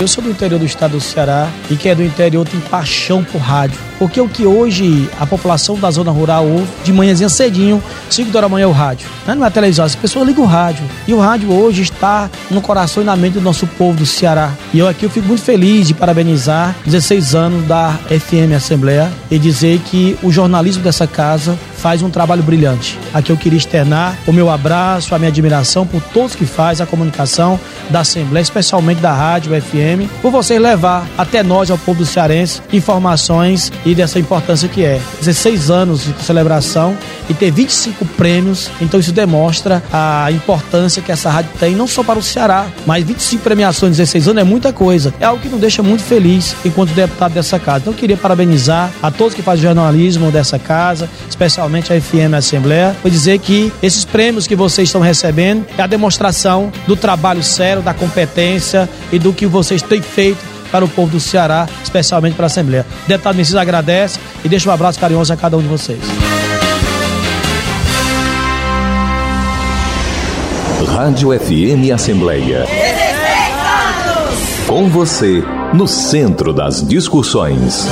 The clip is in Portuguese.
Eu sou do interior do estado do Ceará e quem é do interior tem paixão por rádio. Porque o que hoje a população da zona rural ouve de manhãzinha cedinho, 5 horas da manhã é o rádio. Não é televisão, as pessoas ligam o rádio. E o rádio hoje está no coração e na mente do nosso povo do Ceará. E eu aqui eu fico muito feliz de parabenizar 16 anos da FM Assembleia e dizer que o jornalismo dessa casa faz um trabalho brilhante. Aqui eu queria externar o meu abraço, a minha admiração por todos que faz a comunicação da Assembleia, especialmente da Rádio FM, por vocês levar até nós, ao povo Cearense, informações e dessa importância que é. 16 anos de celebração e ter 25 prêmios, então isso demonstra a importância que essa rádio tem, não só para o Ceará, mas 25 premiações em 16 anos é muita coisa. É algo que nos deixa muito feliz enquanto deputado dessa casa. Então eu queria parabenizar a todos que fazem jornalismo dessa casa, especialmente a FM Assembleia, por dizer que esses prêmios que vocês estão recebendo é a demonstração do trabalho sério, da competência e do que vocês têm feito para o povo do Ceará, especialmente para a Assembleia. Deputado Messias agradece e deixa um abraço carinhoso a cada um de vocês. Rádio FM Assembleia. Com você, no centro das discussões.